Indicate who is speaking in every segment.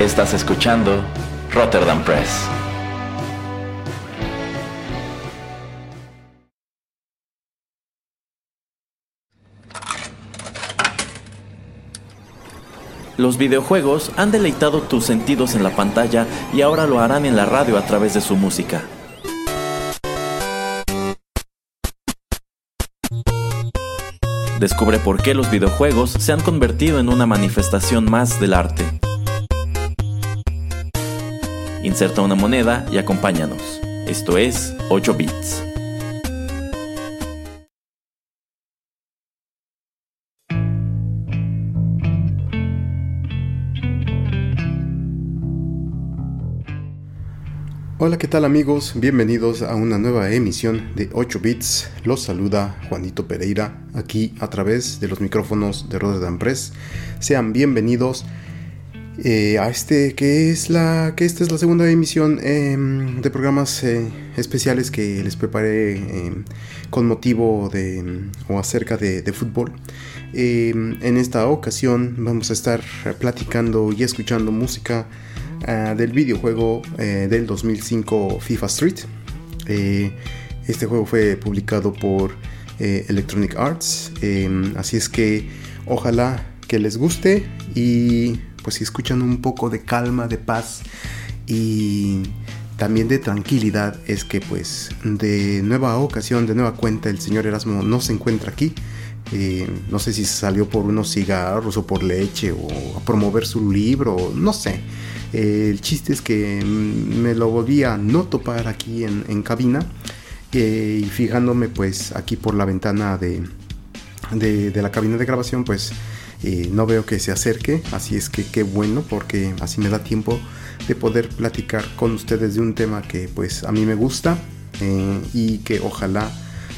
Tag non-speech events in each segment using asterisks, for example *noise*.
Speaker 1: Estás escuchando Rotterdam Press. Los videojuegos han deleitado tus sentidos en la pantalla y ahora lo harán en la radio a través de su música. Descubre por qué los videojuegos se han convertido en una manifestación más del arte. Inserta una moneda y acompáñanos. Esto es 8 bits.
Speaker 2: Hola, ¿qué tal amigos? Bienvenidos a una nueva emisión de 8 bits. Los saluda Juanito Pereira aquí a través de los micrófonos de Rotterdam Press. Sean bienvenidos eh, a este que es la que esta es la segunda emisión em, de programas eh, especiales que les preparé em, con motivo de o acerca de, de fútbol. Em, en esta ocasión vamos a estar platicando y escuchando música Ah, del videojuego eh, del 2005 FIFA Street. Este juego fue publicado por Electronic Arts, así es que ojalá que les guste y pues si escuchan un poco de calma, de paz y también de tranquilidad es que pues de nueva ocasión, de nueva cuenta el señor Erasmo no se encuentra aquí. no sé si salió por unos cigarros o por leche o a promover su libro, no sé el chiste es que me lo volví a no topar aquí en, cabina eh, y fijándome pues aquí por la ventana de, de, la cabina de grabación pues eh, no veo que se acerque, así es que qué bueno porque así me da tiempo de poder platicar con ustedes de un tema que pues a mí me gusta eh, y que ojalá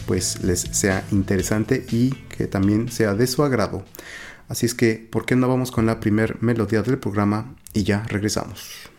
Speaker 2: pues les sea interesante y que también sea de su agrado. Así es que, ¿por qué no vamos con la primer melodía del programa y ya regresamos?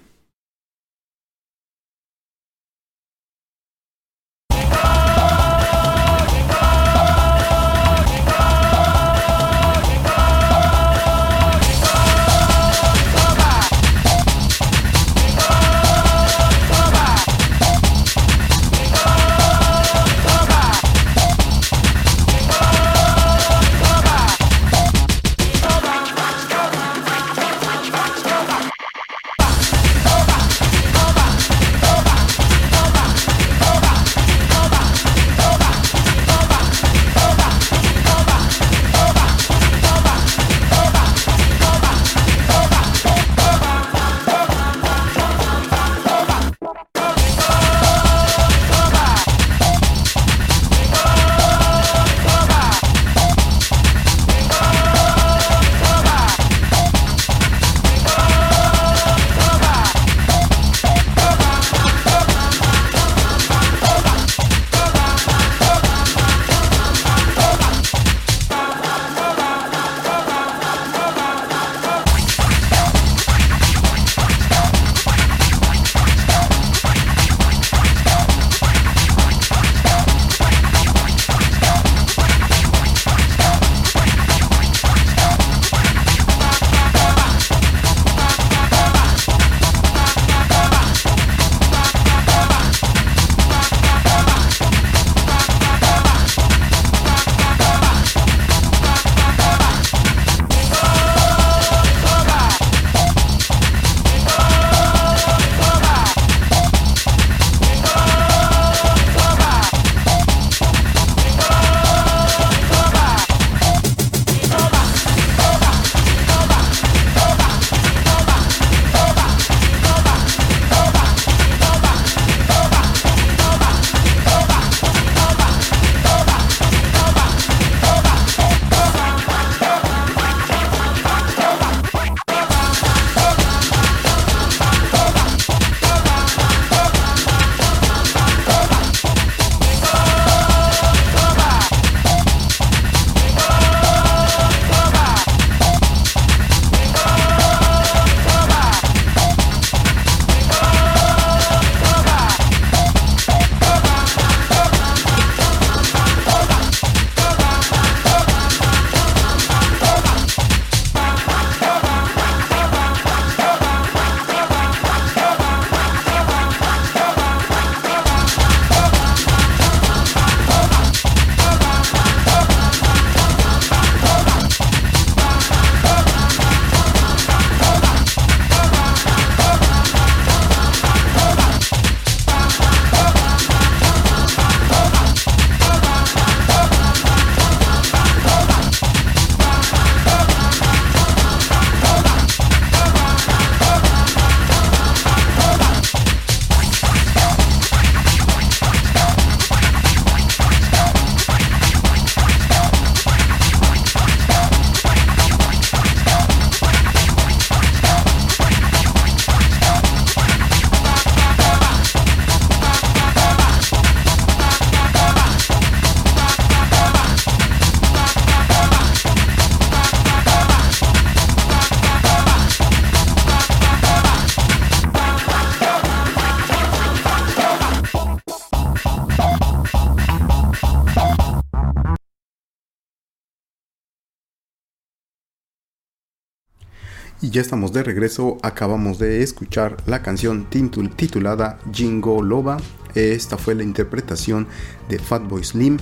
Speaker 2: Ya estamos de regreso, acabamos de escuchar la canción titulada Jingo Loba. Esta fue la interpretación de Fatboy Slim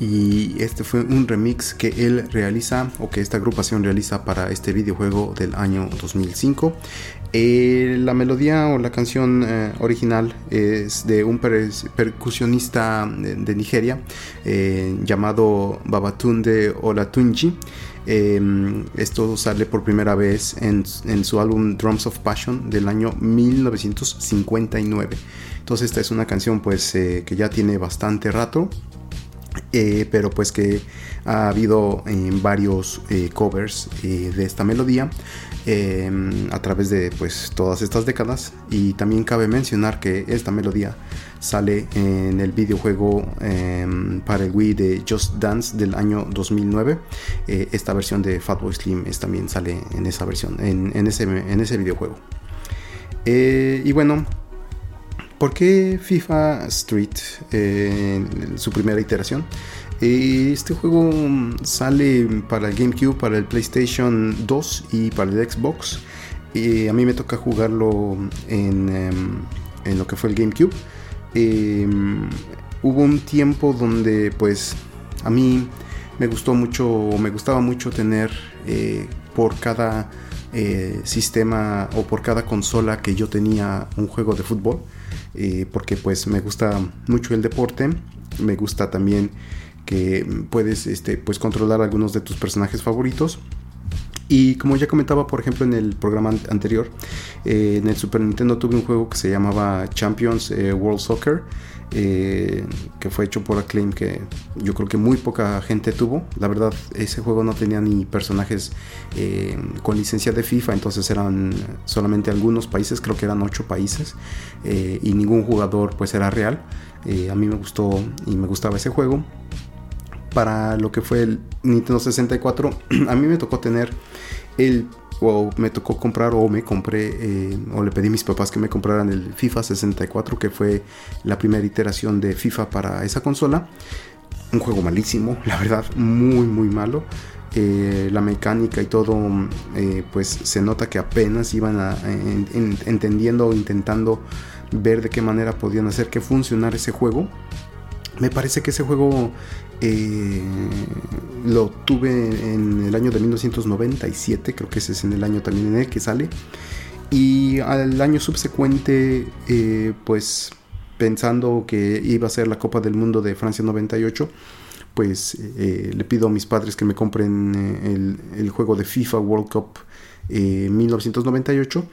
Speaker 2: y este fue un remix que él realiza o que esta agrupación realiza para este videojuego del año 2005. Eh, la melodía o la canción eh, original es de un percusionista de, Nigeria eh, llamado Babatunde Olatunji. Em, esto sale por primera vez en, su álbum Drums of Passion del año 1959. Entonces esta es una canción pues que ya tiene bastante rato. Pero pues que ha habido varios covers de esta melodía Em, a través de pues todas estas décadas. Y también cabe mencionar que esta melodía sale en el videojuego em, para el Wii de Just Dance del año 2009 eh, esta versión de Fatboy Slim es, también sale en esa versión en, ese, en ese videojuego. Eh, y bueno ¿Por qué FIFA Street, eh, su primera iteración? Este juego sale para el GameCube, para el PlayStation 2 y para el Xbox. a mí me toca jugarlo en, em, lo que fue el GameCube. Em, hubo un tiempo donde pues a mí me gustó mucho, me gustaba mucho tener eh, por cada eh, sistema o por cada consola que yo tenía un juego de fútbol. Eh, porque pues me gusta mucho el deporte, me gusta también que puedes este, pues, controlar algunos de tus personajes favoritos. Y como ya comentaba, por ejemplo, en el programa anterior, eh, en el Super Nintendo tuve un juego que se llamaba Champions eh, World Soccer, eh, que fue hecho por Acclaim, que yo creo que muy poca gente tuvo. La verdad, ese juego no tenía ni personajes con licencia de FIFA, entonces eran solamente algunos países, creo que eran ocho países, y ningún jugador pues era real. a mí me gustó y me gustaba ese juego para lo que fue el Nintendo 64, *clears throat* a mí me tocó tener el me tocó comprar o me compré eh, o le pedí a mis papás que me compraran el FIFA 64 que fue la primera iteración de FIFA para esa consola. Un juego malísimo *laughs* la verdad muy muy malo. Eh, la mecánica y todo eh, pues se nota que apenas iban entendiendo o intentando ver de qué manera podían hacer que funcionara ese juego. Me parece que ese juego eh, lo tuve en el año de 1997, creo que ese es en el año también en el que sale. Y al año subsecuente, eh, pues pensando que iba a ser la Copa del Mundo de Francia 98, pues eh, le pido a mis padres que me compren el, juego de FIFA World Cup 1998,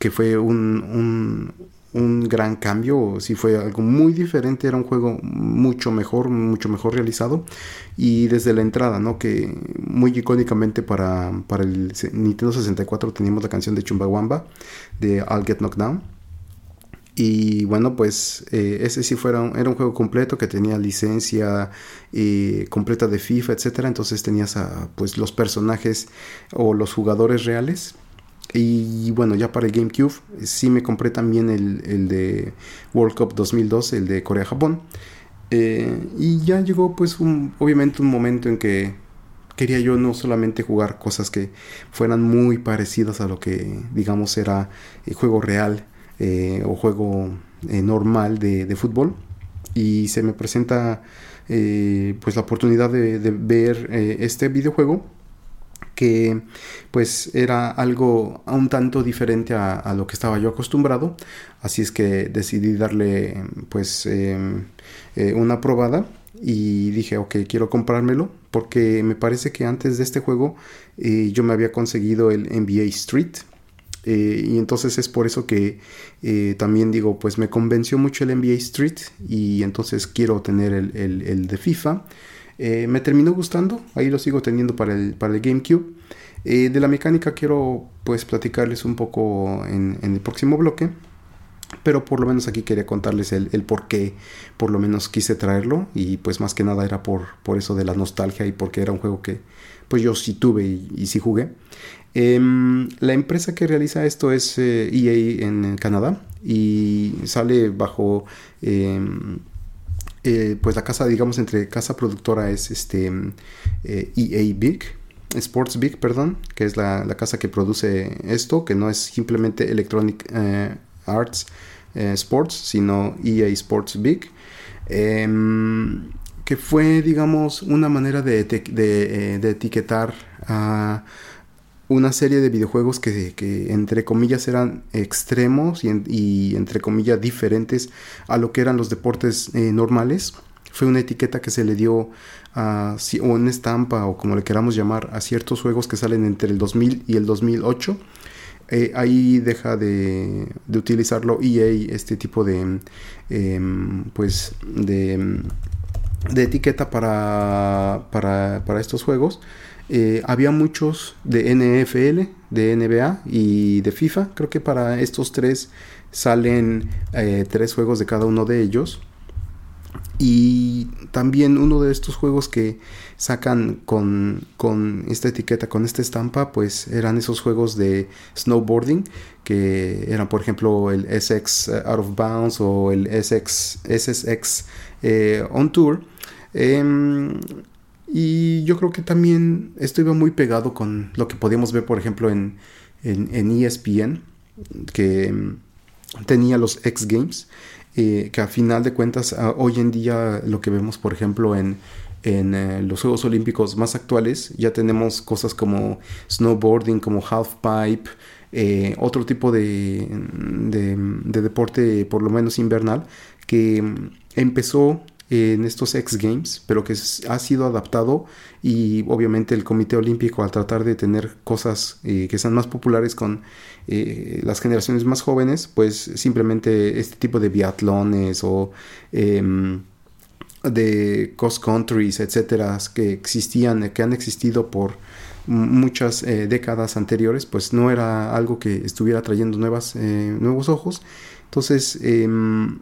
Speaker 2: que fue un un gran cambio, si fue algo muy diferente, era un juego mucho mejor, mucho mejor realizado y desde la entrada, ¿no? Que muy icónicamente para, para el Nintendo 64 teníamos la canción de Chumbawamba de I'll Get Knocked Down y bueno, pues eh, ese sí fuera era un juego completo que tenía licencia eh, completa de FIFA, etcétera. Entonces tenías a, pues los personajes o los jugadores reales y bueno, ya para el GameCube sí me compré también el, de World Cup 2002, el de Corea-Japón. Eh, y ya llegó pues un, obviamente un momento en que quería yo no solamente jugar cosas que fueran muy parecidas a lo que digamos era el juego real eh, o juego eh, normal de, fútbol. Y se me presenta pues la oportunidad de ver este videojuego que pues era algo un tanto diferente a, lo que estaba yo acostumbrado. Así es que decidí darle pues em, eh, una probada y dije ok quiero comprármelo porque me parece que antes de este juego eh, yo me había conseguido el NBA Street. Eh, y entonces es por eso que también digo pues me convenció mucho el NBA Street y entonces quiero tener el, el de FIFA eh, me terminó gustando, ahí lo sigo teniendo para el, para el GameCube. Eh, de la mecánica quiero pues platicarles un poco en, el próximo bloque. Pero por lo menos aquí quería contarles el, por qué por lo menos quise traerlo. Y pues más que nada era por, por eso de la nostalgia y porque era un juego que pues yo sí tuve y, sí jugué. Em, la empresa que realiza esto es EA e en Canadá y sale bajo em, pues la casa, digamos, entre casa productora es este EA eh, e Big. Sports Big, perdón, que es la, casa que produce esto, que no es simplemente Electronic eh, Arts eh, Sports, sino EA Sports Big. Em, que fue, digamos, una manera de, de etiquetar a una serie de videojuegos que, entre comillas eran extremos y, entre comillas diferentes a lo que eran los deportes eh, normales. Fue una etiqueta que se le dio a, o una estampa o como le queramos llamar a ciertos juegos que salen entre el 2000 y el 2008. Eh, ahí deja de, de, utilizarlo EA este tipo de em, pues de, de etiqueta para, para, para estos juegos eh, había muchos de NFL, de NBA y de FIFA. Creo que para estos tres salen eh, tres juegos de cada uno de ellos. Y también uno de estos juegos que sacan con, con, esta etiqueta, con esta estampa, pues eran esos juegos de snowboarding, que eran por ejemplo el SX Out of Bounds o el SX, SSX eh, On Tour. Em, y yo creo que también esto iba muy pegado con lo que podíamos ver, por ejemplo, en, en, ESPN, que mm, tenía los X Games, eh, que a final de cuentas, hoy en día lo que vemos, por ejemplo, en, en eh, los Juegos Olímpicos más actuales, ya tenemos cosas como snowboarding, como half pipe, eh, otro tipo de, de, de deporte, por lo menos invernal, que mm, empezó en estos X Games, pero que ha sido adaptado y obviamente el Comité Olímpico al tratar de tener cosas eh, que sean más populares con eh, las generaciones más jóvenes, pues simplemente este tipo de biatlones o em, de cross countries, etcétera, que existían, que han existido por muchas eh, décadas anteriores, pues no era algo que estuviera trayendo nuevas, nuevos ojos. Entonces, em,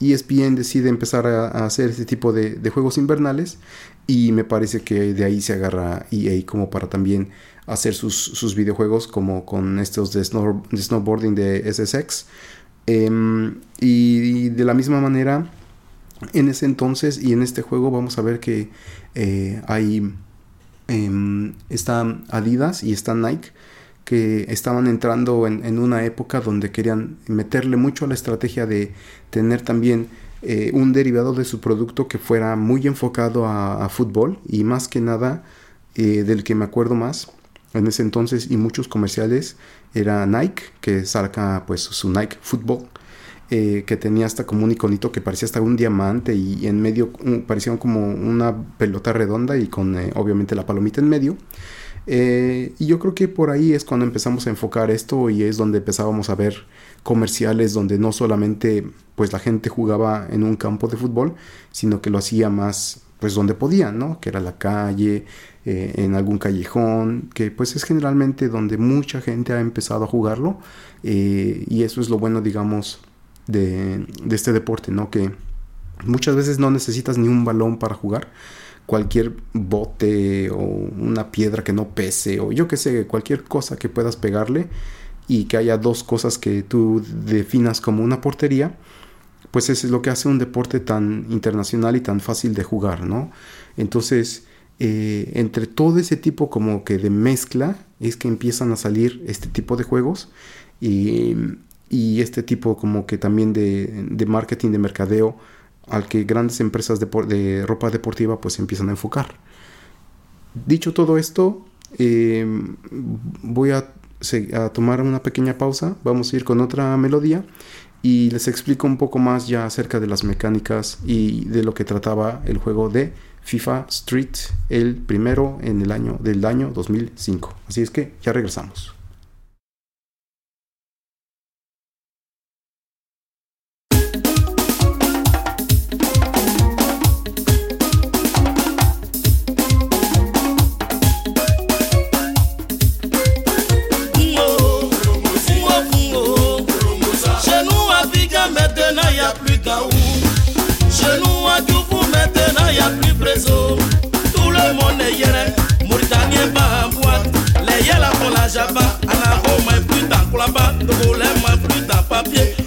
Speaker 2: ESPN decide empezar a, hacer este tipo de, juegos invernales y me parece que de ahí se agarra EA como para también hacer sus, videojuegos como con estos de, snowboarding de SSX. Em, y, de la misma manera, en ese entonces y en este juego vamos a ver que eh, hay... Em, está Adidas y está Nike que estaban entrando en, una época donde querían meterle mucho a la estrategia de tener también eh, un derivado de su producto que fuera muy enfocado a, fútbol y más que nada eh, del que me acuerdo más en ese entonces y muchos comerciales era Nike que saca pues su Nike Football eh, que tenía hasta como un iconito que parecía hasta un diamante y, en medio parecía como una pelota redonda y con obviamente la palomita en medio eh, y yo creo que por ahí es cuando empezamos a enfocar esto y es donde empezábamos a ver comerciales donde no solamente pues la gente jugaba en un campo de fútbol, sino que lo hacía más pues donde podían, ¿no? Que era la calle, eh, en algún callejón, que pues es generalmente donde mucha gente ha empezado a jugarlo eh, y eso es lo bueno, digamos, de, de este deporte, ¿no? Que muchas veces no necesitas ni un balón para jugar, cualquier bote o una piedra que no pese o yo que sé, cualquier cosa que puedas pegarle y que haya dos cosas que tú definas como una portería, pues eso es lo que hace un deporte tan internacional y tan fácil de jugar, ¿no? Entonces, eh, entre todo ese tipo como que de mezcla es que empiezan a salir este tipo de juegos y, y este tipo como que también de, de marketing, de mercadeo, al que grandes empresas de, ropa deportiva pues empiezan a enfocar. Dicho todo esto, em, voy a, a, tomar una pequeña pausa, vamos a ir con otra melodía y les explico un poco más ya acerca de las mecánicas y de lo que trataba el juego de FIFA Street, el primero en el año del año 2005. Así es que ya regresamos.
Speaker 3: Tout le monde est hier, Mauritanien va boîte. Les yala pour la java, Anaho, mais plus dans Kulaba, Togolais, mais plus dans papier.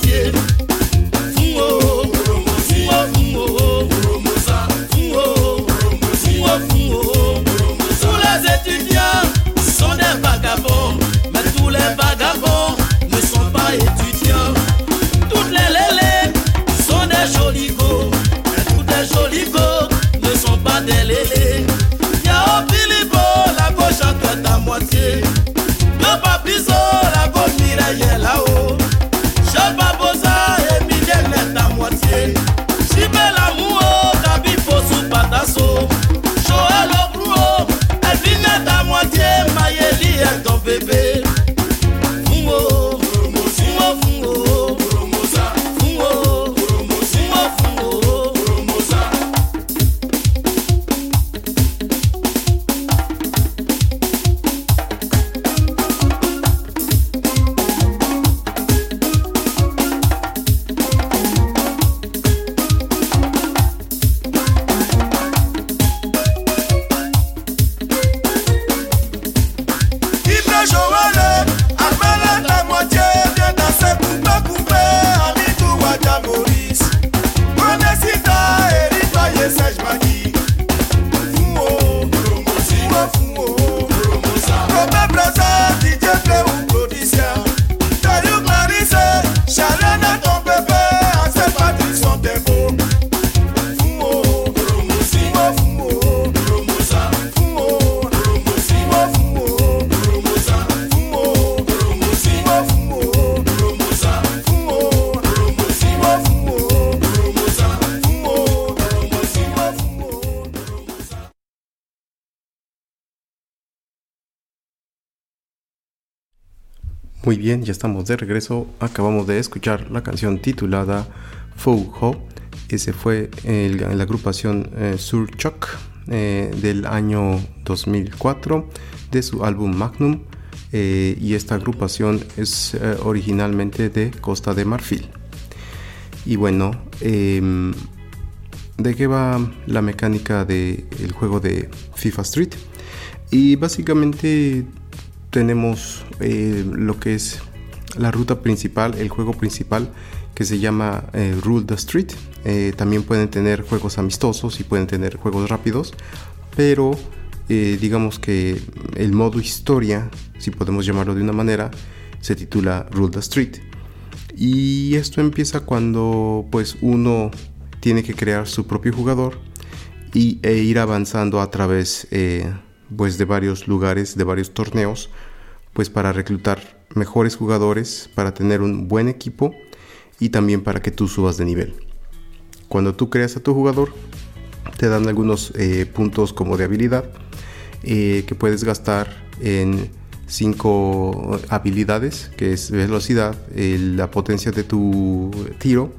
Speaker 3: again.
Speaker 2: Muy bien, ya estamos de regreso. Acabamos de escuchar la canción titulada Fou Ho. Ese fue el- la agrupación eh, eh, del año 2004 de su álbum Magnum. Eh, y esta agrupación es eh, originalmente de Costa de Marfil. Y bueno, em, ¿de qué va la mecánica del juego de FIFA Street? Y básicamente tenemos eh, lo que es la ruta principal, el juego principal que se llama eh, Rule the Street. Eh, también pueden tener juegos amistosos y pueden tener juegos rápidos, pero eh, digamos que el modo historia, si podemos llamarlo de una manera, se titula Rule the Street. Y esto empieza cuando pues uno tiene que crear su propio jugador y, e ir avanzando a través eh, pues de varios lugares, de varios torneos, pues para reclutar mejores jugadores, para tener un buen equipo y también para que tú subas de nivel. Cuando tú creas a tu jugador, te dan algunos eh, puntos como de habilidad eh, que puedes gastar en cinco habilidades, que es velocidad, eh, la potencia de tu tiro,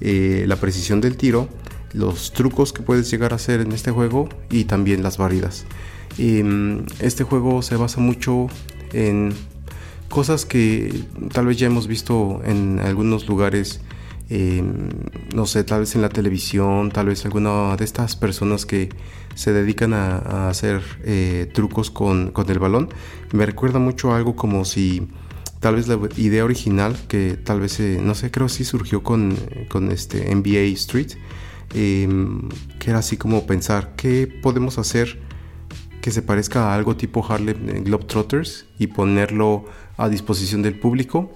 Speaker 2: la precisión del tiro, los trucos que puedes llegar a hacer en este juego y también las barridas. Em, este juego se basa mucho en cosas que tal vez ya hemos visto en algunos lugares, eh, no sé, tal vez en la televisión, tal vez alguna de estas personas que se dedican a, hacer eh, trucos con, con el balón. Me recuerda mucho algo como si tal vez la idea original, que tal vez, eh, no sé, creo si surgió con, con este NBA Street, eh, que era así como pensar, ¿qué podemos hacer? que se parezca a algo tipo Harlem Globetrotters y ponerlo a disposición del público.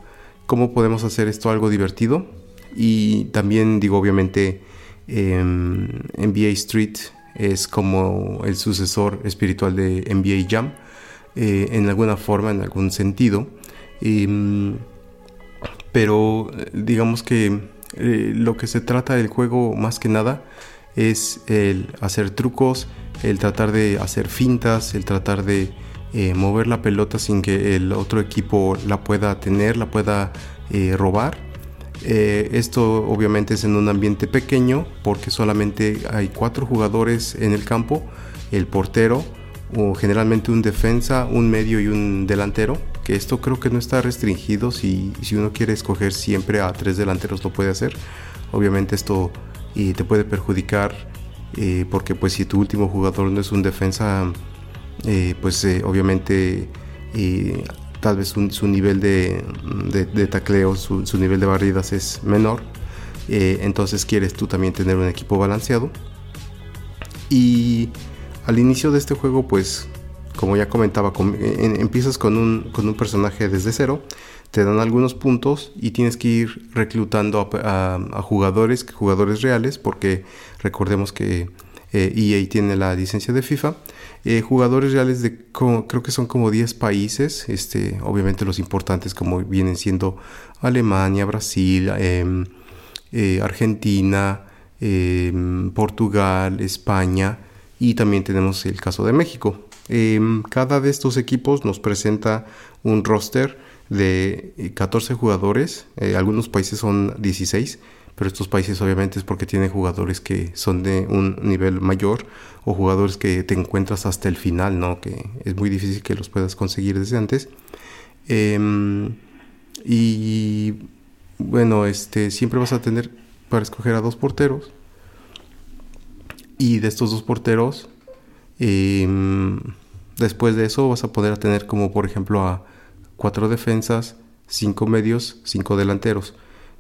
Speaker 2: ¿Cómo podemos hacer esto algo divertido? Y también digo, obviamente, eh, NBA Street es como el sucesor espiritual de NBA Jam, eh, en alguna forma, en algún sentido. Eh, pero digamos que eh, lo que se trata del juego más que nada es el hacer trucos, el tratar de hacer fintas, el tratar de eh, mover la pelota sin que el otro equipo la pueda tener, la pueda eh, robar. Esto obviamente es en un ambiente pequeño porque solamente hay cuatro jugadores en el campo, el portero o generalmente un defensa, un medio y un delantero, que esto creo que no está restringido si, si uno quiere escoger siempre a tres delanteros lo puede hacer. Obviamente esto te puede perjudicar porque pues si tu último jugador no es un defensa eh, pues eh, obviamente tal vez su nivel de, tacleo, su, nivel de barridas es menor. Eh, entonces quieres tú también tener un equipo balanceado. Y al inicio de este juego, pues como ya comentaba, empiezas con un, con un, personaje desde cero, te dan algunos puntos y tienes que ir reclutando a, jugadores, jugadores reales, porque recordemos que EA e tiene la licencia de FIFA eh, jugadores reales de creo que son como 10 países, este, obviamente los importantes como vienen siendo Alemania, Brasil, em, eh, Argentina, em, Portugal, España y también tenemos el caso de México. Em, cada de estos equipos nos presenta un roster de 14 jugadores, eh, algunos países son 16 pero estos países obviamente es porque tienen jugadores que son de un nivel mayor o jugadores que te encuentras hasta el final, ¿no? Que es muy difícil que los puedas conseguir desde antes. Em, y bueno, este, siempre vas a tener para escoger a dos porteros. Y de estos dos porteros, em, después de eso vas a poder tener como por ejemplo a cuatro defensas, cinco medios, cinco delanteros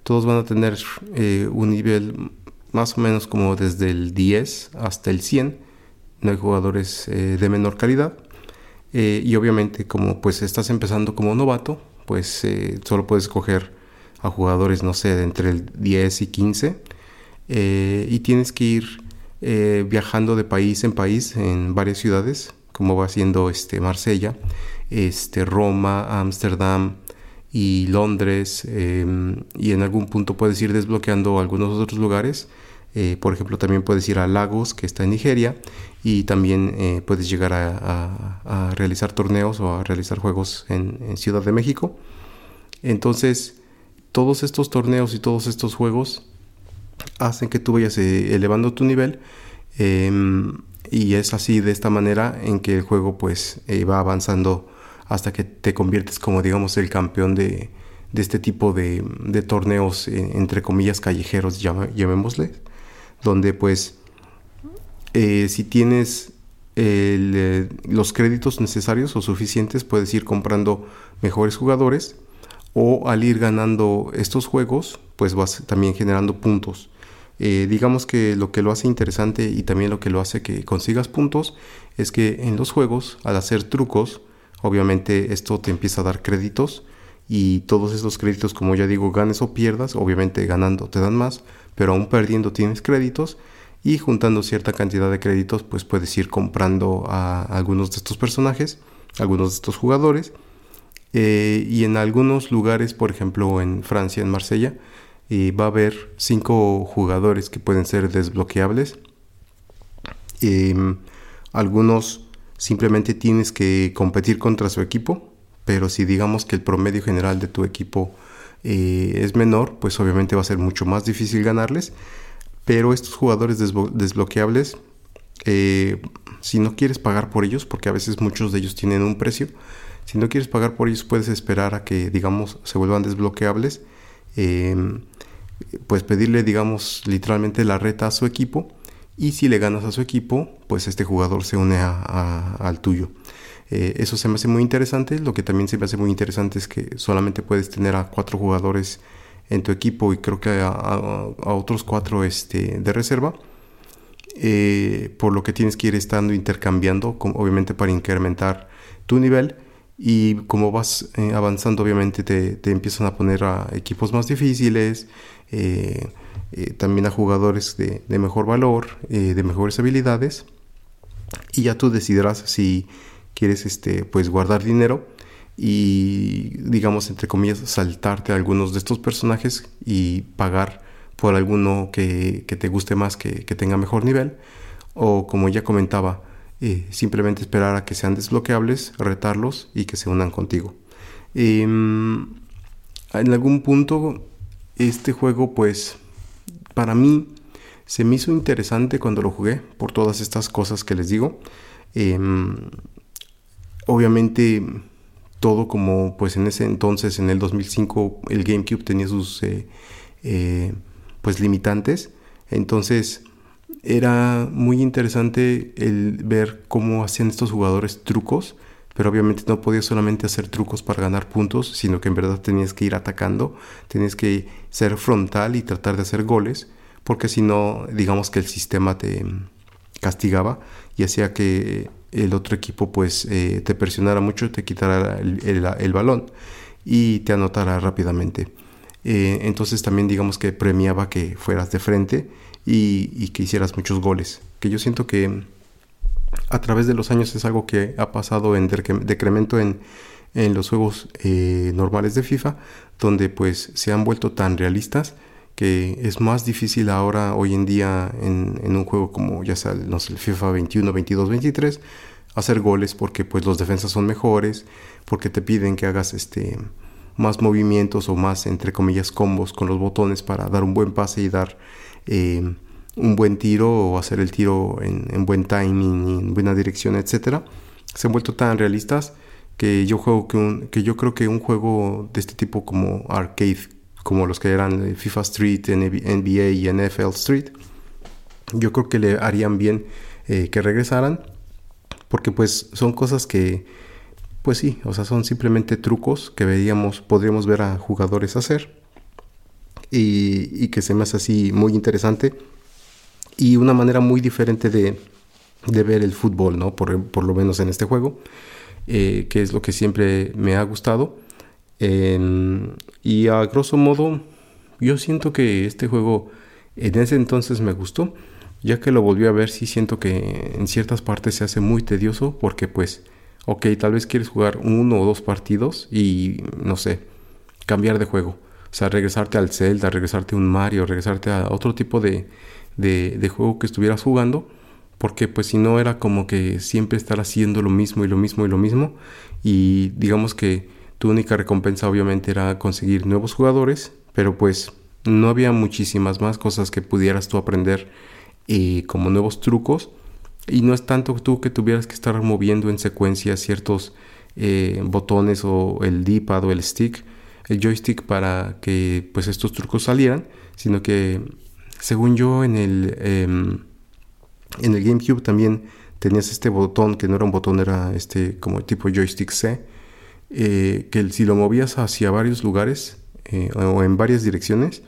Speaker 2: todos van a tener eh, un nivel más o menos como desde el 10 hasta el 100. No hay jugadores eh, de menor calidad. Eh, y obviamente como pues estás empezando como novato, pues solo puedes escoger a jugadores, no sé, de entre el 10 y 15. y tienes que ir viajando de país en país en varias ciudades, como va siendo este, Marsella, este, Roma, Ámsterdam, y Londres em, y en algún punto puedes ir desbloqueando algunos otros lugares. Eh, por ejemplo, también puedes ir a Lagos, que está en Nigeria, y también eh, puedes llegar a, realizar torneos o a realizar juegos en, Ciudad de México. Entonces, todos estos torneos y todos estos juegos hacen que tú vayas eh, elevando tu nivel. Em, y es así de esta manera en que el juego pues va avanzando hasta que te conviertes como digamos el campeón de, este tipo de, torneos eh, entre comillas callejeros llamémosle donde pues eh, si tienes eh, los créditos necesarios o suficientes puedes ir comprando mejores jugadores o al ir ganando estos juegos pues vas también generando puntos digamos que lo que lo hace interesante y también lo que lo hace que consigas puntos es que en los juegos al hacer trucos obviamente esto te empieza a dar créditos y todos estos créditos, como ya digo, ganes o pierdas, obviamente ganando te dan más, pero aún perdiendo tienes créditos y juntando cierta cantidad de créditos, pues puedes ir comprando a algunos de estos personajes, algunos de estos jugadores. Eh, y en algunos lugares, por ejemplo en Francia, en Marsella, eh, va a haber cinco jugadores que pueden ser desbloqueables. Em, algunos simplemente tienes que competir contra su equipo, pero si digamos que el promedio general de tu equipo eh, es menor, pues obviamente va a ser mucho más difícil ganarles. Pero estos jugadores desbloqueables, eh, si no quieres pagar por ellos, porque a veces muchos de ellos tienen un precio, si no quieres pagar por ellos, puedes esperar a que, digamos, se vuelvan desbloqueables. Em, pues pedirle, digamos, literalmente la reta a su equipo y si le ganas a su equipo, pues este jugador se une al tuyo. Eh, eso se me hace muy interesante. Lo que también se me hace muy interesante es que solamente puedes tener a cuatro jugadores en tu equipo y creo que a, otros cuatro este, de reserva. Eh, por lo que tienes que ir estando intercambiando, obviamente para incrementar tu nivel. Y como vas eh, avanzando, obviamente te, te, empiezan a poner a equipos más difíciles. Eh, también a jugadores de, mejor valor, eh, de mejores habilidades. Y ya tú decidirás si quieres este, pues guardar dinero y digamos entre comillas saltarte a algunos de estos personajes y pagar por alguno que, te guste más, que, tenga mejor nivel, o como ya comentaba, simplemente esperar a que sean desbloqueables, retarlos y que se unan contigo. Em, en algún punto, este juego, pues, para mí, se me hizo interesante cuando lo jugué, por todas estas cosas que les digo. Em, obviamente todo como pues en ese entonces, en el 2005, el GameCube tenía sus eh, eh, pues limitantes. Entonces era muy interesante el ver cómo hacían estos jugadores trucos, pero obviamente no podías solamente hacer trucos para ganar puntos, sino que en verdad tenías que ir atacando, tenías que ser frontal y tratar de hacer goles, porque si no, digamos que el sistema te castigaba y hacía que el otro equipo pues eh, te presionara mucho, te quitara el, balón y te anotara rápidamente. Eh, entonces también digamos que premiaba que fueras de frente y, que hicieras muchos goles. Que yo siento que a través de los años es algo que ha pasado en decremento en, los juegos eh, normales de FIFA, donde pues se han vuelto tan realistas que es más difícil ahora, hoy en día, en, un juego como ya sea el FIFA 21, 22, 23, hacer goles porque pues los defensas son mejores, porque te piden que hagas este más movimientos o más entre comillas combos con los botones para dar un buen pase y dar eh, un buen tiro o hacer el tiro en, buen timing en buena dirección, etcétera. Se han vuelto tan realistas que yo juego que yo creo que un juego de este tipo como arcade como los que eran FIFA Street, NBA y NFL Street, yo creo que le harían bien eh, que regresaran, porque pues son cosas que, pues sí, o sea, son simplemente trucos que veríamos, podríamos ver a jugadores hacer y, que se me hace así muy interesante y una manera muy diferente de, ver el fútbol, ¿no? Por, lo menos en este juego, eh, que es lo que siempre me ha gustado y a grosso modo, yo siento que este juego en ese entonces me gustó. Ya que lo volví a ver, sí siento que en ciertas partes se hace muy tedioso porque pues, ok, tal vez quieres jugar uno o dos partidos y no sé, cambiar de juego. O sea, regresarte al Zelda, regresarte a un Mario, regresarte a otro tipo de, de, juego que estuvieras jugando. Porque pues si no era como que siempre estar haciendo lo mismo y lo mismo y lo mismo. Y digamos que tu única recompensa obviamente era conseguir nuevos jugadores, pero pues no había muchísimas más cosas que pudieras tú aprender eh, como nuevos trucos. Y no es tanto tú que tuvieras que estar moviendo en secuencia ciertos eh, botones o el D-pad o el stick, el joystick para que pues estos trucos salieran, sino que según yo en el, em, en el GameCube también tenías este botón que no era un botón, era este como tipo joystick C eh, que si lo movías hacia varios lugares eh, o en varias direcciones,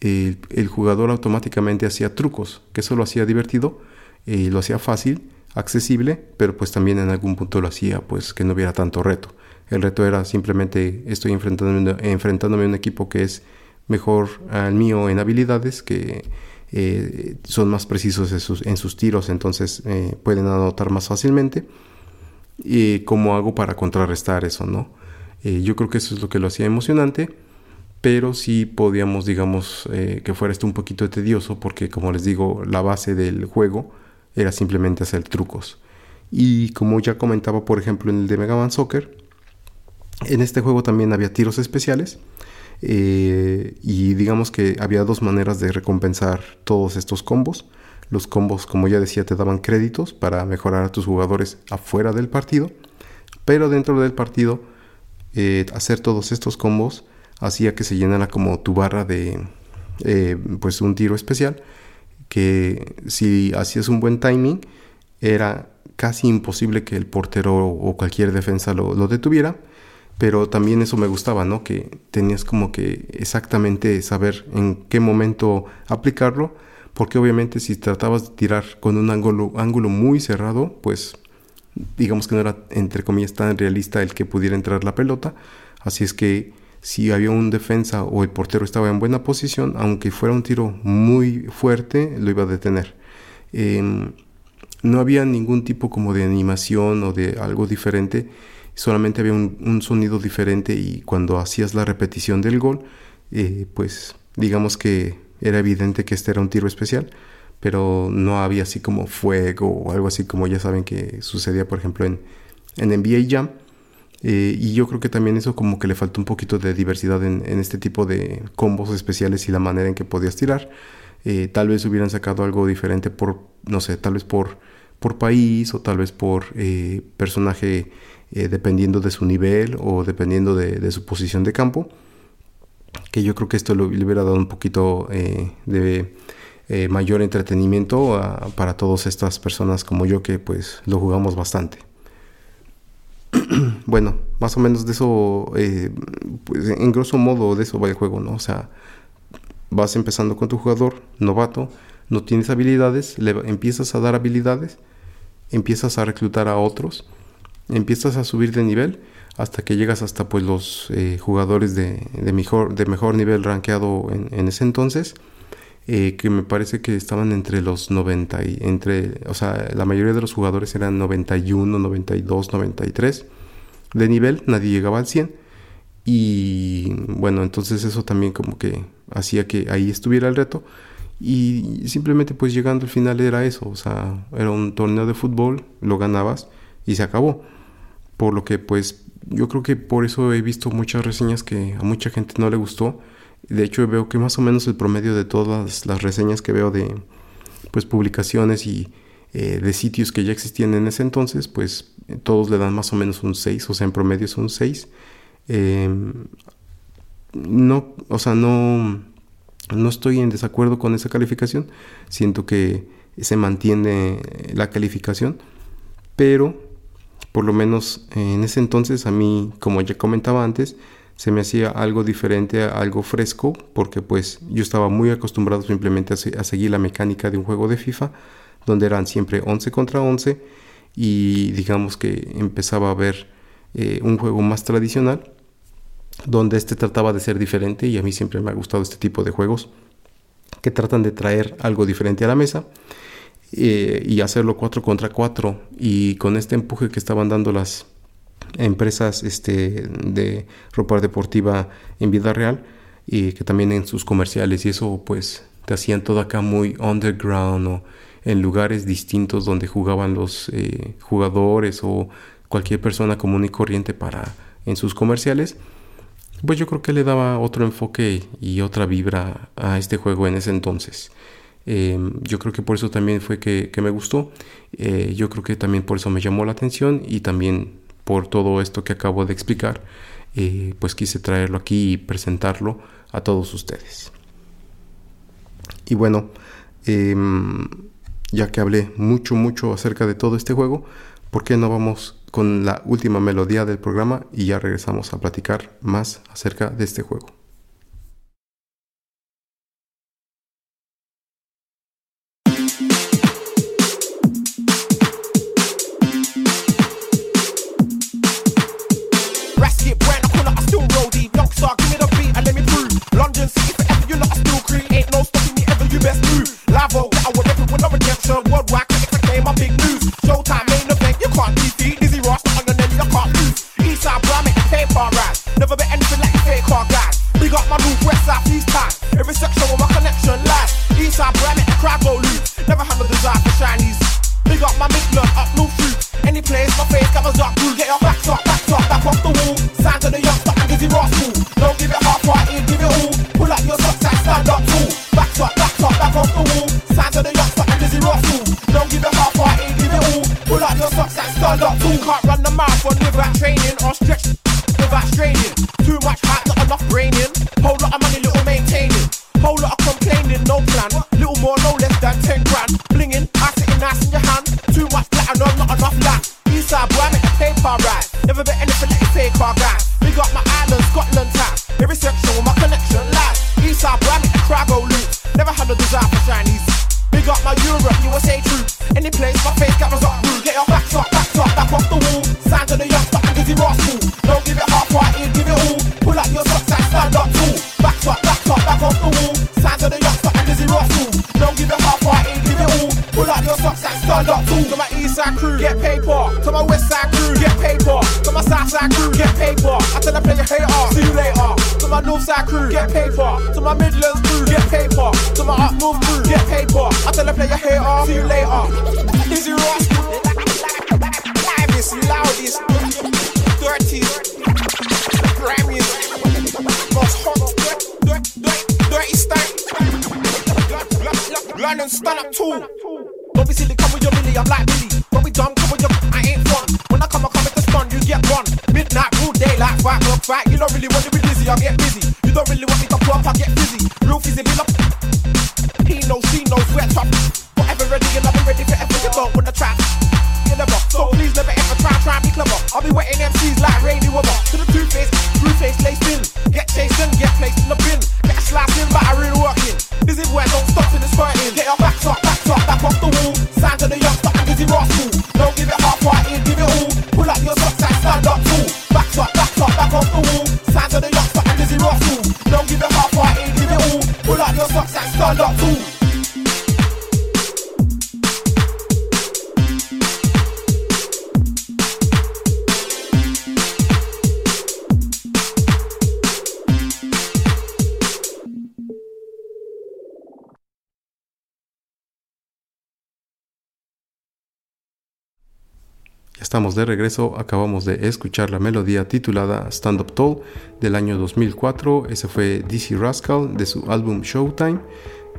Speaker 2: el, jugador automáticamente hacía trucos, que eso lo hacía divertido, eh, lo hacía fácil, accesible, pero pues también en algún punto lo hacía pues que no hubiera tanto reto. El reto era simplemente estoy enfrentándome, enfrentándome a un equipo que es mejor al mío en habilidades, que son más precisos en sus, en sus tiros, entonces pueden anotar más fácilmente y cómo hago para contrarrestar eso, ¿no? Eh, yo creo que eso es lo que lo hacía emocionante, pero sí podíamos, digamos, eh, que fuera esto un poquito tedioso, porque como les digo, la base del juego era simplemente hacer trucos. Y como ya comentaba, por ejemplo, en el de Mega Man Soccer, en este juego también había tiros especiales. Eh, y digamos que había dos maneras de recompensar todos estos combos. Los combos, como ya decía, te daban créditos para mejorar a tus jugadores afuera del partido. Pero dentro del partido, eh, hacer todos estos combos hacía que se llenara como tu barra de eh, pues un tiro especial. Que si hacías un buen timing, era casi imposible que el portero o cualquier defensa lo, lo detuviera pero también eso me gustaba, ¿no? Que tenías como que exactamente saber en qué momento aplicarlo porque obviamente si tratabas de tirar con un ángulo, ángulo muy cerrado, pues digamos que no era entre comillas tan realista el que pudiera entrar la pelota, así es que si había un defensa o el portero estaba en buena posición, aunque fuera un tiro muy fuerte, lo iba a detener. Em, no había ningún tipo como de animación o de algo diferente, solamente había un, sonido diferente y cuando hacías la repetición del gol, eh, pues digamos que era evidente que este era un tiro especial, pero no había así como fuego o algo así como ya saben que sucedía, por ejemplo, en, en NBA Jam. Eh, y yo creo que también eso como que le faltó un poquito de diversidad en, este tipo de combos especiales y la manera en que podías tirar. Eh, tal vez hubieran sacado algo diferente por, no sé, tal vez por, por país o tal vez por personaje dependiendo de su nivel o dependiendo de, su posición de campo. Que yo creo que esto le hubiera dado un poquito de mayor entretenimiento para todas estas personas como yo que pues lo jugamos bastante. *clears throat* bueno, más o menos de eso, eh, pues en grosso modo de eso va el juego, ¿no? O sea, vas empezando con tu jugador novato, no tienes habilidades, le empiezas a dar habilidades, empiezas a reclutar a otros, empiezas a subir de nivel hasta que llegas hasta pues los eh, jugadores de, mejor, de mejor nivel rankeado en, ese entonces. Eh, que me parece que estaban entre los 90 y entre, o sea, la mayoría de los jugadores eran 91, 92, 93 de nivel, nadie llegaba al 100. Y bueno, entonces eso también como que hacía que ahí estuviera el reto. Y simplemente pues llegando al final era eso, o sea, era un torneo de fútbol, lo ganabas y se acabó. Por lo que pues yo creo que por eso he visto muchas reseñas que a mucha gente no le gustó. De hecho veo que más o menos el promedio de todas las reseñas que veo de pues publicaciones y eh, de sitios que ya existían en ese entonces, pues todos le dan más o menos un 6, o sea, en promedio es un 6. Em, no, o sea, no, no estoy en desacuerdo con esa calificación, siento que se mantiene la calificación, pero por lo menos en ese entonces a mí, como ya comentaba antes, se me hacía algo diferente, algo fresco, porque pues yo estaba muy acostumbrado simplemente a seguir la mecánica de un juego de FIFA, donde eran siempre 11 contra 11 y digamos que empezaba a ver eh, un juego más tradicional donde este trataba de ser diferente y a mí siempre me ha gustado este tipo de juegos que tratan de traer algo diferente a la mesa eh, y hacerlo 4 contra 4 y con este empuje que estaban dando las empresas este, de ropa deportiva en vida real y que también en sus comerciales y eso pues te hacían todo acá muy underground o en lugares distintos donde jugaban los eh, jugadores o cualquier persona común y corriente para en sus comerciales pues yo creo que le daba otro enfoque y otra vibra a este juego en ese entonces em, yo creo que por eso también fue que, me gustó eh, yo creo que también por eso me llamó la atención y también por todo esto que acabo de explicar eh, pues quise traerlo aquí y presentarlo a todos ustedes y bueno eh, ya que hablé mucho, mucho acerca de todo este juego, ¿por qué no vamos con la última melodía del programa y ya regresamos a platicar más acerca de este juego?
Speaker 4: you Forever you still create. No stopping me ever, you best move. Lavo, I will ever win a redemption. Worldwide, click, click, name, I'm big news. Showtime, main event, you can't defeat. Dizzy Ross, I'm your name, you can't lose. Eastside, bro, make the fame far. Never been anything like a fake car guys. We got my new west side, east time. Every section with my up your socks at Stardock Tool. Can't run the marathon without training or stretch. The to the youngster busy rascal. Don't give it half right give it all. Pull up your socks and stand up tall. Back up, back up, back off the wall. Sign to the youngster busy rascal. Don't give it half right give it all. Pull up your socks and stand up tall.
Speaker 2: Estamos de regreso, acabamos de escuchar la melodía titulada Stand Up Tall del año 2004, ese fue DC Rascal de su álbum Showtime.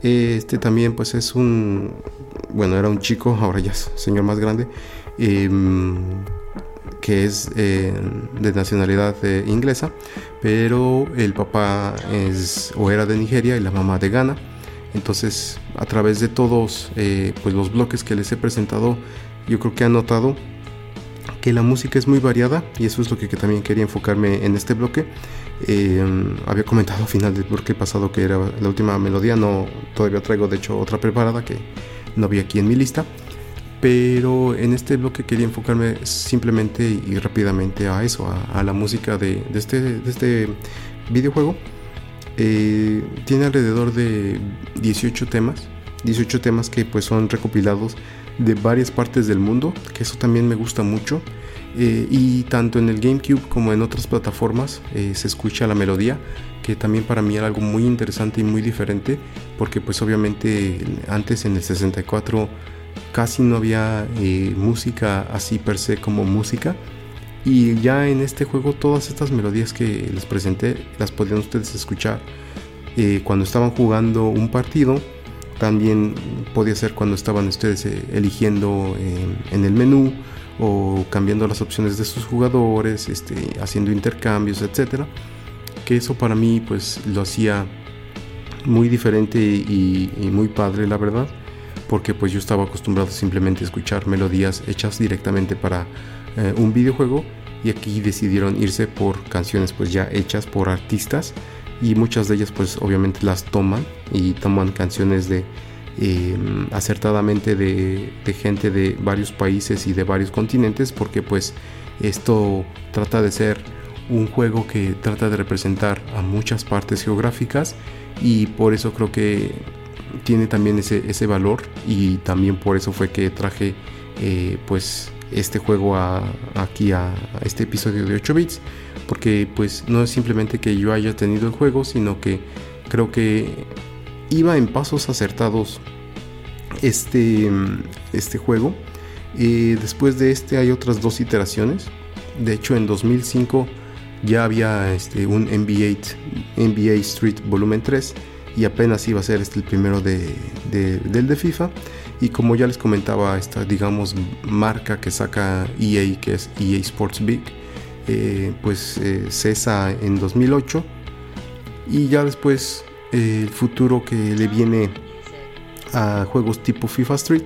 Speaker 2: Este también pues es un, bueno era un chico, *laughs* ahora ya es señor más grande, eh, que es eh, de nacionalidad eh, inglesa, pero el papá es o era de Nigeria y la mamá de Ghana. Entonces a través de todos eh, pues los bloques que les he presentado, yo creo que han notado que la música es muy variada y eso es lo que, que también quería enfocarme en este bloque. Eh, había comentado al final del bloque pasado que era la última melodía, no todavía traigo de hecho otra preparada que no había aquí en mi lista, pero en este bloque quería enfocarme simplemente y rápidamente a eso, a, a la música de, de, este, de este videojuego. Eh, tiene alrededor de 18 temas, 18 temas que pues son recopilados de varias partes del mundo, que eso también me gusta mucho. Eh, y tanto en el GameCube como en otras plataformas eh, se escucha la melodía, que también para mí era algo muy interesante y muy diferente, porque pues obviamente antes en el 64 casi no había eh, música así per se como música. Y ya en este juego todas estas melodías que les presenté las podían ustedes escuchar cuando estaban jugando un partido también podía ser cuando estaban ustedes eh, eligiendo eh, en el menú o cambiando las opciones de sus jugadores, este, haciendo intercambios, etcétera. Que eso para mí pues lo hacía muy diferente y, y, muy padre la verdad, porque pues yo estaba acostumbrado simplemente a escuchar melodías hechas directamente para eh, un videojuego y aquí decidieron irse por canciones pues ya hechas por artistas y muchas de ellas pues obviamente las toman y toman canciones de eh, acertadamente de, gente de varios países y de varios continentes porque pues esto trata de ser un juego que trata de representar a muchas partes geográficas y por eso creo que tiene también ese, ese valor y también por eso fue que traje eh, pues este juego aquí a, a, este episodio de 8 bits porque pues no es simplemente que yo haya tenido el juego sino que creo que iba en pasos acertados este, este juego. Eh, después de este hay otras dos iteraciones. De hecho en 2005 ya había este, un NBA, NBA Street Volumen 3 y apenas iba a ser este el primero de, de, del de FIFA. Y como ya les comentaba esta digamos marca que saca EA que es EA Sports Big eh, pues eh, cesa en 2008 y ya después eh, el futuro que le viene a juegos tipo FIFA Street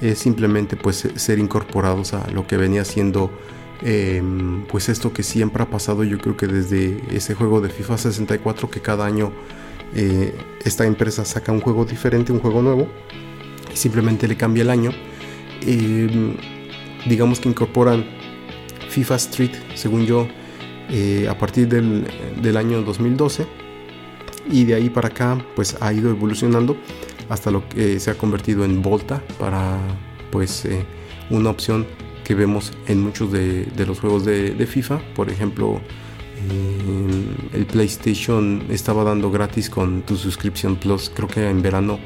Speaker 2: es simplemente pues ser incorporados a lo que venía siendo eh, pues esto que siempre ha pasado. Yo creo que desde ese juego de FIFA 64 que cada año esta empresa saca un juego diferente, un juego nuevo y simplemente le cambia el año. Eh, digamos que incorporan FIFA Street según yo eh, a partir del, del, año 2012 y de ahí para acá pues ha ido evolucionando hasta lo que se ha convertido en Volta para pues una opción que vemos en muchos de, los juegos de, FIFA. Por ejemplo, el PlayStation estaba dando gratis con tu suscripción Plus, creo que en verano,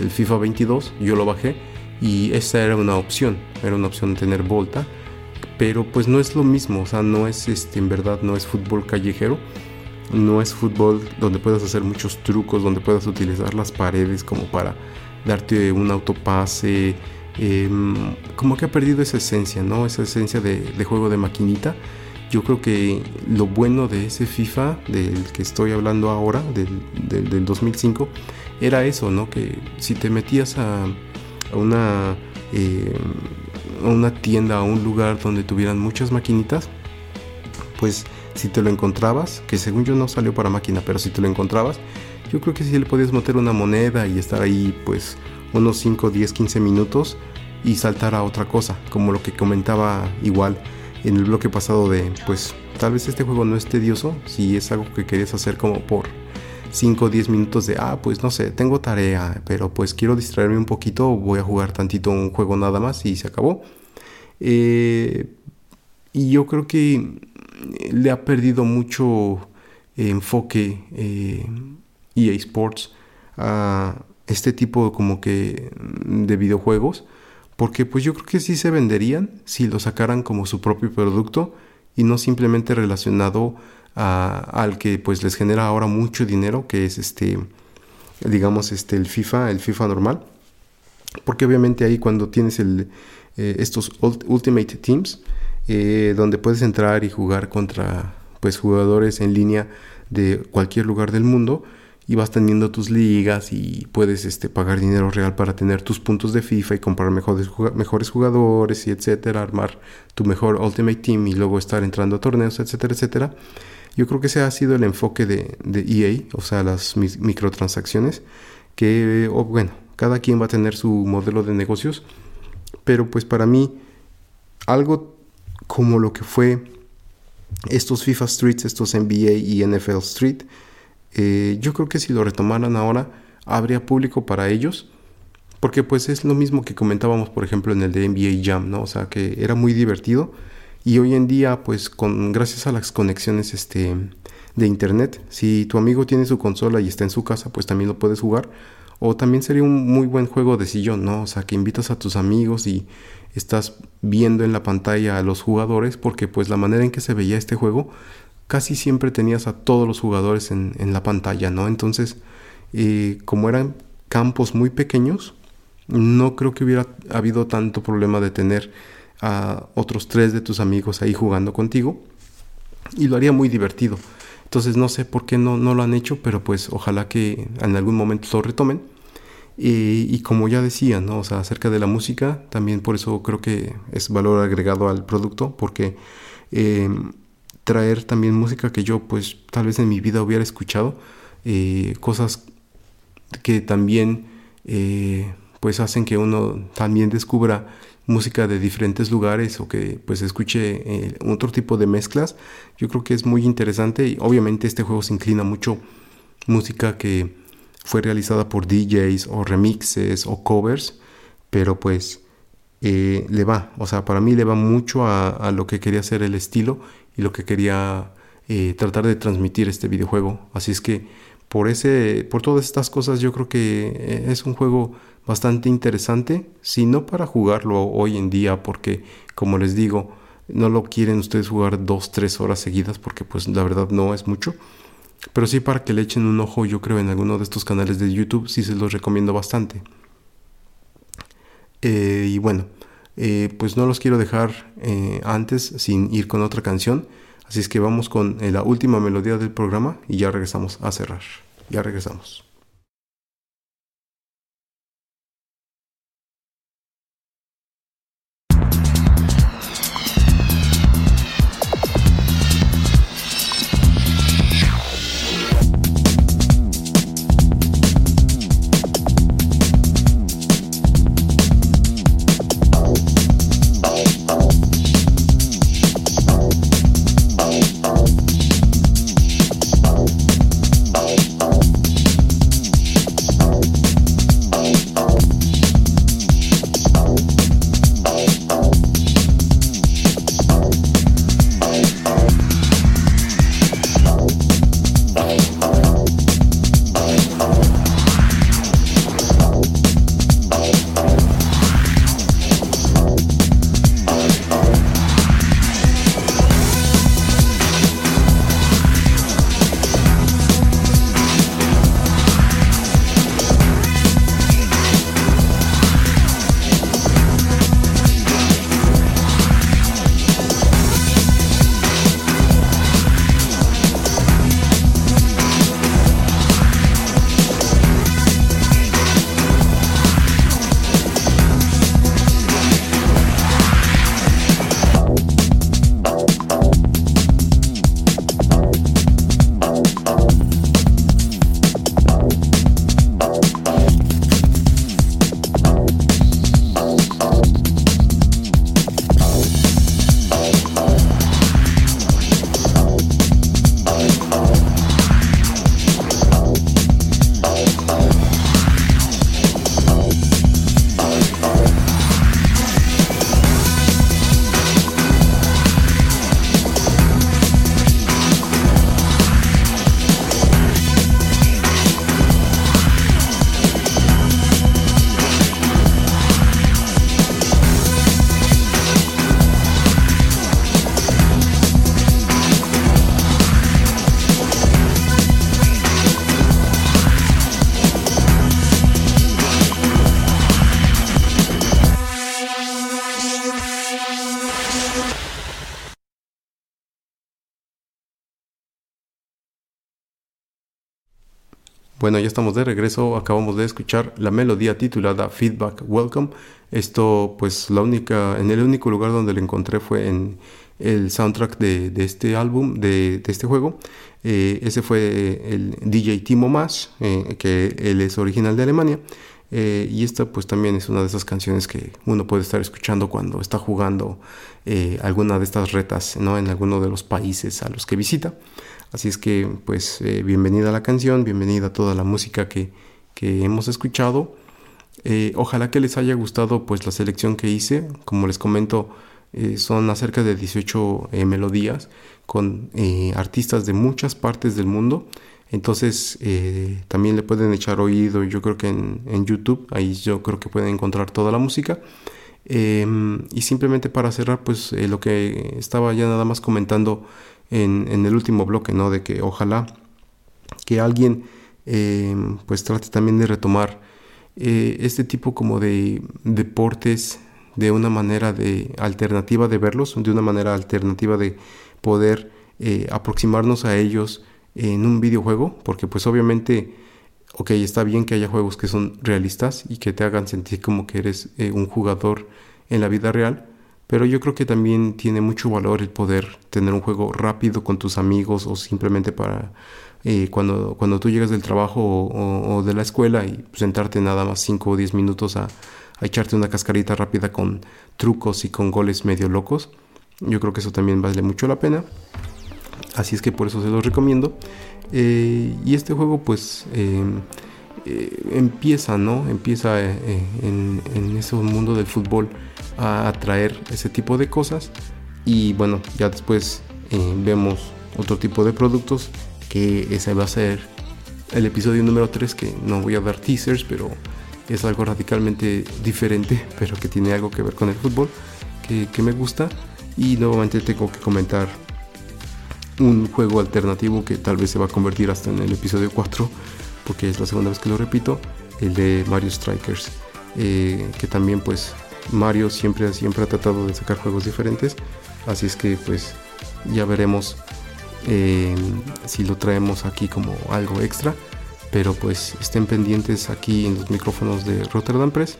Speaker 2: el FIFA 22, yo lo bajé y esa era una opción, era una opción de tener Volta, pero pues no es lo mismo, o sea, no es este, en verdad, no es fútbol callejero, no es fútbol donde puedas hacer muchos trucos, donde puedas utilizar las paredes como para darte un autopase, em, como que ha perdido esa esencia, ¿no? Esa esencia de, juego de maquinita. Yo creo que lo bueno de ese FIFA del que estoy hablando ahora, del, del, 2005, era eso, ¿no? Que si te metías a, una, em, a una tienda, a un lugar donde tuvieran muchas maquinitas, pues si te lo encontrabas, que según yo no salió para máquina, pero si te lo encontrabas, yo creo que sí le podías meter una moneda y estar ahí pues unos 5, 10, 15 minutos y saltar a otra cosa, como lo que comentaba igual en el bloque pasado de pues tal vez este juego no es tedioso, si es algo que querías hacer como por 5 o 10 minutos de, ah, pues no sé, tengo tarea, pero pues quiero distraerme un poquito, voy a jugar tantito un juego nada más y se acabó. Eh, y yo creo que le ha perdido mucho enfoque eh, EA Sports a este tipo como que de videojuegos porque pues yo creo que sí se venderían si lo sacaran como su propio producto y no simplemente relacionado al que pues les genera ahora mucho dinero que es este digamos este el FIFA el FIFA normal porque obviamente ahí cuando tienes el, eh, estos Ultimate Teams eh, donde puedes entrar y jugar contra pues jugadores en línea de cualquier lugar del mundo y vas teniendo tus ligas y puedes este, pagar dinero real para tener tus puntos de FIFA y comprar mejores, mejores jugadores y etcétera, armar tu mejor Ultimate Team y luego estar entrando a torneos, etcétera, etcétera. Yo creo que ese ha sido el enfoque de, de EA, o sea, las microtransacciones, que, bueno, cada quien va a tener su modelo de negocios, pero pues para mí, algo como lo que fue estos FIFA Streets, estos NBA y NFL Street, eh, yo creo que si lo retomaran ahora, habría público para ellos. Porque pues es lo mismo que comentábamos, por ejemplo, en el de NBA Jam, ¿no? O sea, que era muy divertido. Y hoy en día, pues con gracias a las conexiones este, de internet, si tu amigo tiene su consola y está en su casa, pues también lo puedes jugar. O también sería un muy buen juego de sillón, ¿no? O sea, que invitas a tus amigos y estás viendo en la pantalla a los jugadores, porque pues la manera en que se veía este juego casi siempre tenías a todos los jugadores en, la pantalla, ¿no? Entonces, eh, como eran campos muy pequeños, no creo que hubiera habido tanto problema de tener otros tres de tus amigos ahí jugando contigo y lo haría muy divertido. Entonces no sé por qué no, no lo han hecho, pero pues ojalá que en algún momento lo retomen. y como ya decía, ¿no? O sea, acerca de la música, también por eso creo que es valor agregado al producto, porque eh, traer también música que yo pues tal vez en mi vida hubiera escuchado, eh, cosas que también eh, pues hacen que uno también descubra música de diferentes lugares o que pues escuche eh, otro tipo de mezclas yo creo que es muy interesante y obviamente este juego se inclina mucho música que fue realizada por DJs o remixes o covers pero pues le va o sea para mí le va mucho a, a, lo que quería hacer el estilo y lo que quería eh, tratar de transmitir este videojuego. Así es que por, ese, por todas estas cosas yo creo que eh, es un juego bastante interesante, si no para jugarlo hoy en día, porque como les digo, no lo quieren ustedes jugar dos, tres horas seguidas, porque pues la verdad no es mucho. Pero sí para que le echen un ojo, yo creo, en alguno de estos canales de YouTube, sí se los recomiendo bastante. Eh, y bueno, eh, pues no los quiero dejar antes sin ir con otra canción. Así es que vamos con la última melodía del programa y ya regresamos a cerrar. Ya regresamos. Bueno, ya estamos de regreso. Acabamos de escuchar la melodía titulada Feedback Welcome. Esto, pues, la única, en el único lugar donde lo encontré fue en el soundtrack de, este álbum, de, este juego. Eh, ese fue el DJ Timo Mash, eh, que él es original de Alemania. Eh, y esta pues también es una de esas canciones que uno puede estar escuchando cuando está jugando alguna de estas retas ¿no? en alguno de los países a los que visita. Así es que pues bienvenida a la canción, bienvenida a toda la música que, que hemos escuchado. ojalá que les haya gustado pues la selección que hice. Como les comento, eh, son acerca de 18 eh, melodías con eh, artistas de muchas partes del mundo. Entonces también le pueden echar oído, yo creo que en, YouTube, ahí yo creo que pueden encontrar toda la música. Em, y simplemente para cerrar, pues lo que estaba ya nada más comentando en, el último bloque, ¿no? De que ojalá que alguien em, pues trate también de retomar este tipo como de deportes de una manera de alternativa de verlos, de una manera alternativa de poder eh, aproximarnos a ellos en un videojuego, porque pues obviamente, ok, está bien que haya juegos que son realistas y que te hagan sentir como que eres eh, un jugador en la vida real, pero yo creo que también tiene mucho valor el poder tener un juego rápido con tus amigos o simplemente para eh, cuando, cuando tú llegas del trabajo o, de la escuela y sentarte nada más 5 o 10 minutos a, a echarte una cascarita rápida con trucos y con goles medio locos. Yo creo que eso también vale mucho la pena. Así es que por eso se los recomiendo. Eh, y este juego pues em, eh, empieza, ¿no? Empieza en, en, ese mundo del fútbol a atraer ese tipo de cosas. Y bueno, ya después vemos otro tipo de productos que ese va a ser el episodio número 3 que no voy a dar teasers, pero es algo radicalmente diferente, *laughs* pero que tiene algo que ver con el fútbol, que, me gusta. Y nuevamente tengo que comentar un juego alternativo que tal vez se va a convertir hasta en el episodio 4, porque es la segunda vez que lo repito, el de Mario Strikers, eh, que también pues Mario siempre, siempre ha tratado de sacar juegos diferentes, así es que pues ya veremos eh, si lo traemos aquí como algo extra pero pues estén pendientes aquí en los micrófonos de Rotterdam Press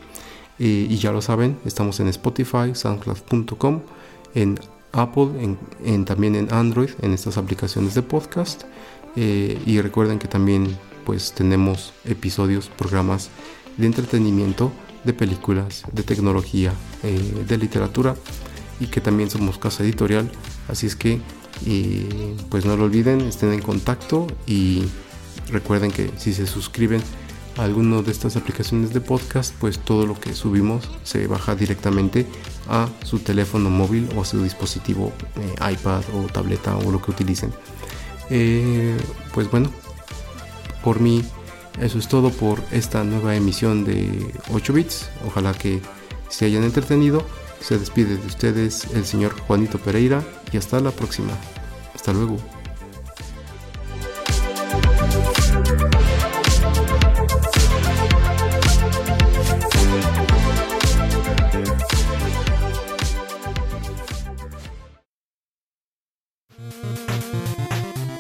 Speaker 2: eh, y ya lo saben, estamos en Spotify, soundcloud.com, en Apple, en, también en Android, en estas aplicaciones de podcast eh, y recuerden que también pues tenemos episodios, programas de entretenimiento, de películas, de tecnología, eh, de literatura y que también somos casa editorial, así es que pues no lo olviden, estén en contacto y Recuerden que si se suscriben a alguna de estas aplicaciones de podcast, pues todo lo que subimos se baja directamente a su teléfono móvil o a su dispositivo eh, iPad o tableta o lo que utilicen. Eh, pues bueno, por mí eso es todo por esta nueva emisión de 8 bits. Ojalá que se hayan entretenido. Se despide de ustedes el señor Juanito Pereira y hasta la próxima. Hasta luego.